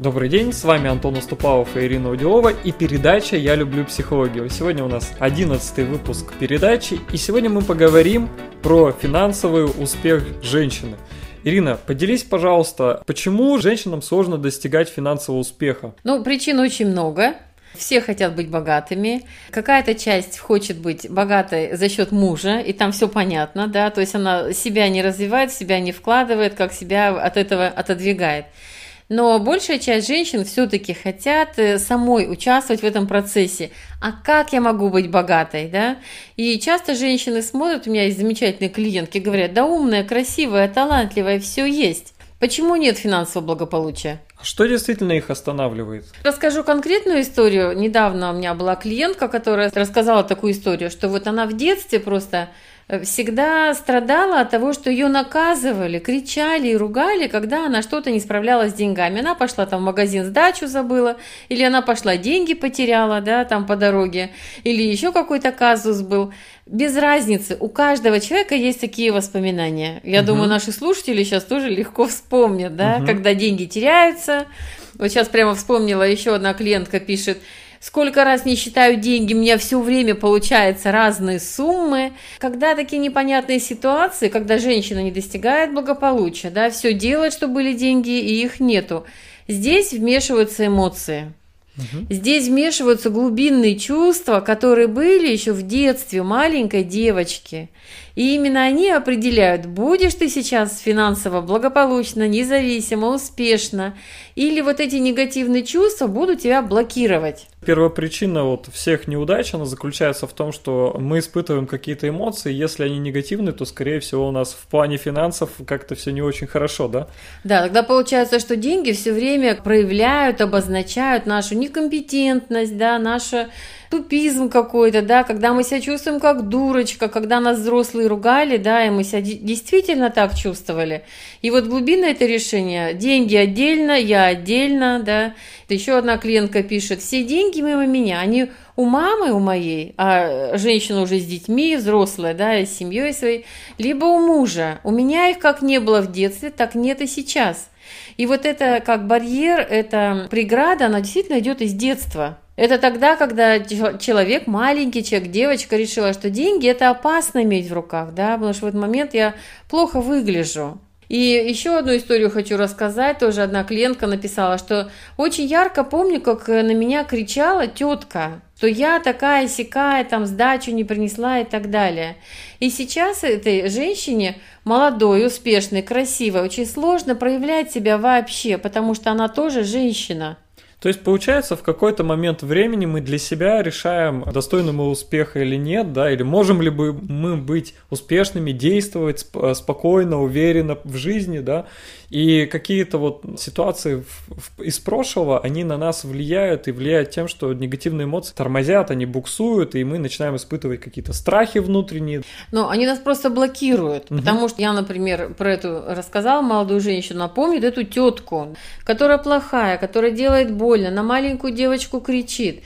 Добрый день, с вами Антон Уступалов и Ирина Удилова и передача «Я люблю психологию». Сегодня у нас одиннадцатый выпуск передачи и сегодня мы поговорим про финансовый успех женщины. Ирина, поделись, пожалуйста, почему женщинам сложно достигать финансового успеха? Ну, причин очень много. Все хотят быть богатыми. Какая-то часть хочет быть богатой за счет мужа, и там все понятно, да, то есть она себя не развивает, себя не вкладывает, как себя от этого отодвигает. Но большая часть женщин все-таки хотят э, самой участвовать в этом процессе. А как я могу быть богатой, да? И часто женщины смотрят, у меня есть замечательные клиентки, говорят, да умная, красивая, талантливая, все есть. Почему нет финансового благополучия? А что действительно их останавливает? Расскажу конкретную историю. Недавно у меня была клиентка, которая рассказала такую историю, что вот она в детстве просто всегда страдала от того, что ее наказывали, кричали и ругали, когда она что-то не справлялась с деньгами. Она пошла там в магазин сдачу забыла, или она пошла деньги потеряла, да, там по дороге, или еще какой-то казус был. Без разницы, у каждого человека есть такие воспоминания. Я угу. думаю, наши слушатели сейчас тоже легко вспомнят, да, угу. когда деньги теряются. Вот сейчас прямо вспомнила, еще одна клиентка пишет, Сколько раз не считаю деньги, у меня все время получаются разные суммы. Когда такие непонятные ситуации, когда женщина не достигает благополучия, да, все делает, чтобы были деньги, и их нету. Здесь вмешиваются эмоции. Здесь вмешиваются глубинные чувства, которые были еще в детстве маленькой девочки. И именно они определяют, будешь ты сейчас финансово благополучно, независимо, успешно, или вот эти негативные чувства будут тебя блокировать. Первопричина вот всех неудач, она заключается в том, что мы испытываем какие-то эмоции, если они негативны, то, скорее всего, у нас в плане финансов как-то все не очень хорошо, да? Да, тогда получается, что деньги все время проявляют, обозначают нашу некомпетентность, да, наше тупизм какой-то, да, когда мы себя чувствуем как дурочка, когда нас взрослые ругали, да, и мы себя действительно так чувствовали. И вот глубина это решение, деньги отдельно, я отдельно, да. Еще одна клиентка пишет, все деньги мимо меня, они у мамы, у моей, а женщина уже с детьми, взрослая, да, с семьей своей, либо у мужа. У меня их как не было в детстве, так нет и сейчас. И вот это как барьер, эта преграда, она действительно идет из детства. Это тогда, когда человек, маленький человек, девочка решила, что деньги это опасно иметь в руках, да, потому что в этот момент я плохо выгляжу. И еще одну историю хочу рассказать. Тоже одна клиентка написала, что очень ярко помню, как на меня кричала тетка, что я такая сякая, там сдачу не принесла и так далее. И сейчас этой женщине, молодой, успешной, красивой, очень сложно проявлять себя вообще, потому что она тоже женщина. То есть, получается, в какой-то момент времени мы для себя решаем, достойны мы успеха или нет, да, или можем ли мы быть успешными, действовать спокойно, уверенно в жизни, да, и какие-то вот ситуации из прошлого, они на нас влияют и влияют тем, что негативные эмоции тормозят, они буксуют, и мы начинаем испытывать какие-то страхи внутренние. Но они нас просто блокируют, угу. потому что я, например, про эту рассказала молодую женщину, напомнит эту тетку, которая плохая, которая делает больно, на маленькую девочку кричит.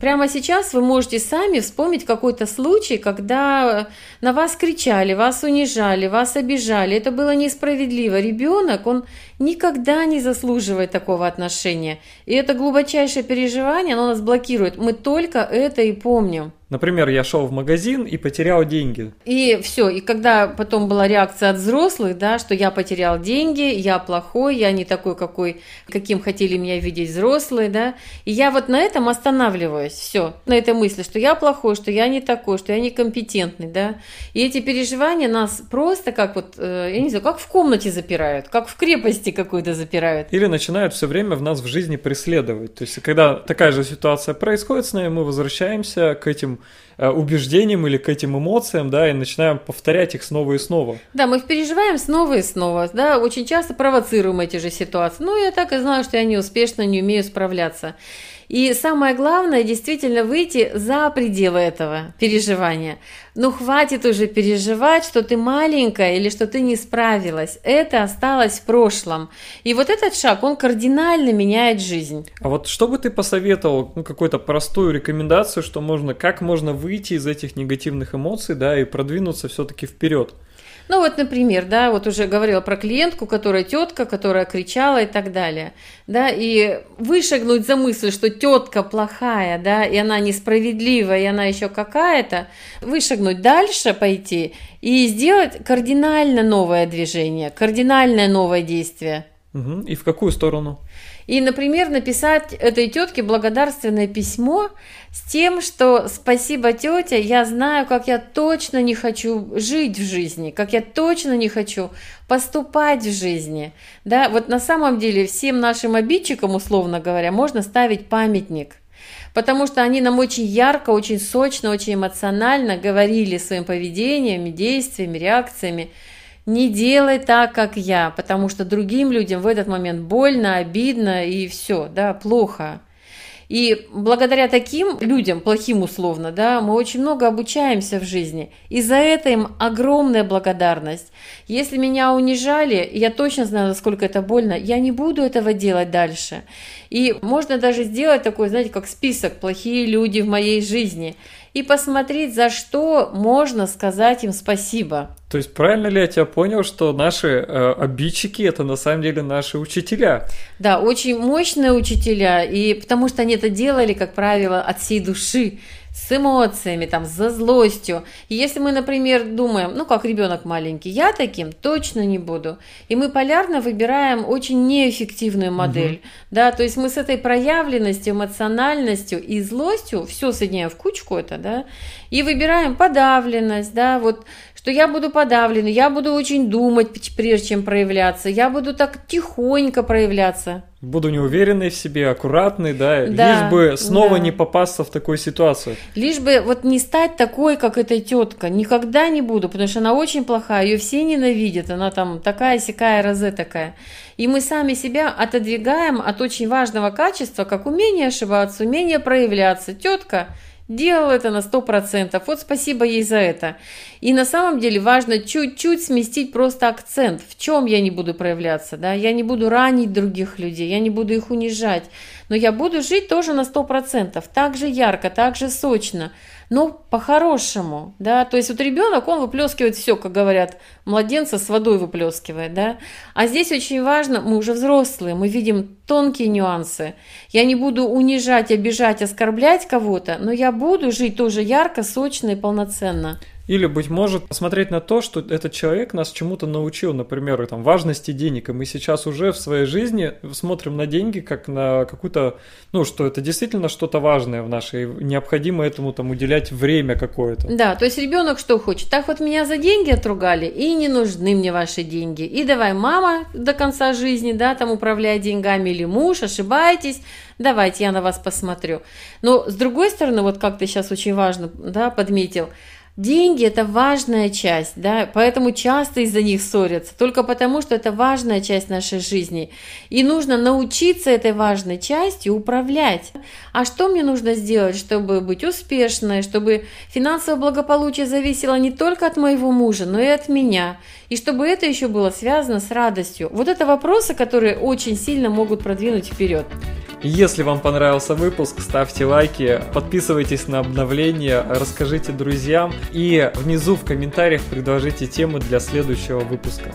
Прямо сейчас вы можете сами вспомнить какой-то случай, когда на вас кричали, вас унижали, вас обижали. Это было несправедливо. Ребенок он никогда не заслуживает такого отношения. И это глубочайшее переживание, оно нас блокирует. Мы только это и помним. Например, я шел в магазин и потерял деньги. И все, и когда потом была реакция от взрослых, да, что я потерял деньги, я плохой, я не такой, какой, каким хотели меня видеть взрослые, да, и я вот на этом останавливаюсь, все, на этой мысли, что я плохой, что я не такой, что я некомпетентный, да, и эти переживания нас просто как вот, э, я не знаю, как в комнате запирают, как в крепости какой-то запирают. Или начинают все время в нас в жизни преследовать, то есть когда такая же ситуация происходит с нами, мы возвращаемся к этим убеждениям или к этим эмоциям, да, и начинаем повторять их снова и снова. Да, мы их переживаем снова и снова, да, очень часто провоцируем эти же ситуации. Ну, я так и знаю, что я неуспешно не умею справляться. И самое главное, действительно выйти за пределы этого переживания. Ну, хватит уже переживать, что ты маленькая или что ты не справилась. Это осталось в прошлом. И вот этот шаг, он кардинально меняет жизнь. А вот что бы ты посоветовал, ну, какую-то простую рекомендацию, что можно, как можно выйти из этих негативных эмоций, да, и продвинуться все-таки вперед? Ну вот, например, да, вот уже говорила про клиентку, которая тетка, которая кричала и так далее, да, и вышагнуть за мысль, что тетка плохая, да, и она несправедливая, и она еще какая-то, вышагнуть дальше пойти и сделать кардинально новое движение, кардинальное новое действие. Угу. И в какую сторону? И, например, написать этой тетке благодарственное письмо с тем, что спасибо, тетя, я знаю, как я точно не хочу жить в жизни, как я точно не хочу поступать в жизни. Да, вот на самом деле всем нашим обидчикам, условно говоря, можно ставить памятник – потому что они нам очень ярко, очень сочно, очень эмоционально говорили своим поведением, действиями, реакциями, не делай так, как я, потому что другим людям в этот момент больно, обидно и все, да, плохо. И благодаря таким людям, плохим условно, да, мы очень много обучаемся в жизни. И за это им огромная благодарность. Если меня унижали, я точно знаю, насколько это больно, я не буду этого делать дальше. И можно даже сделать такой, знаете, как список «плохие люди в моей жизни» и посмотреть, за что можно сказать им спасибо. То есть правильно ли я тебя понял, что наши э, обидчики это на самом деле наши учителя? Да, очень мощные учителя, и потому что они это делали, как правило, от всей души с эмоциями, там, за злостью. И если мы, например, думаем, ну, как ребенок маленький, я таким точно не буду. И мы полярно выбираем очень неэффективную модель. Угу. Да, то есть мы с этой проявленностью, эмоциональностью и злостью все соединяем в кучку это, да, и выбираем подавленность, да, вот что я буду подавлена, я буду очень думать, прежде чем проявляться, я буду так тихонько проявляться. Буду неуверенный в себе, аккуратный, да, да лишь бы снова да. не попасться в такую ситуацию. Лишь бы вот не стать такой, как эта тетка, никогда не буду, потому что она очень плохая, ее все ненавидят, она там такая, сякая, розе такая. И мы сами себя отодвигаем от очень важного качества, как умение ошибаться, умение проявляться. Тетка Делал это на 100%. Вот спасибо ей за это. И на самом деле важно чуть-чуть сместить просто акцент. В чем я не буду проявляться? Да? Я не буду ранить других людей, я не буду их унижать. Но я буду жить тоже на 100%. Так же ярко, так же сочно но по-хорошему, да, то есть вот ребенок, он выплескивает все, как говорят, младенца с водой выплескивает, да, а здесь очень важно, мы уже взрослые, мы видим тонкие нюансы, я не буду унижать, обижать, оскорблять кого-то, но я буду жить тоже ярко, сочно и полноценно. Или, быть может, посмотреть на то, что этот человек нас чему-то научил, например, там, важности денег, и мы сейчас уже в своей жизни смотрим на деньги как на какую-то, ну, что это действительно что-то важное в нашей, необходимо этому там уделять время какое-то. Да, то есть ребенок что хочет? Так вот меня за деньги отругали, и не нужны мне ваши деньги. И давай мама до конца жизни, да, там управляя деньгами, или муж, ошибаетесь, давайте я на вас посмотрю. Но с другой стороны, вот как ты сейчас очень важно, да, подметил, Деньги – это важная часть, да, поэтому часто из-за них ссорятся, только потому, что это важная часть нашей жизни. И нужно научиться этой важной частью управлять. А что мне нужно сделать, чтобы быть успешной, чтобы финансовое благополучие зависело не только от моего мужа, но и от меня, и чтобы это еще было связано с радостью? Вот это вопросы, которые очень сильно могут продвинуть вперед. Если вам понравился выпуск, ставьте лайки, подписывайтесь на обновления, расскажите друзьям и внизу в комментариях предложите темы для следующего выпуска.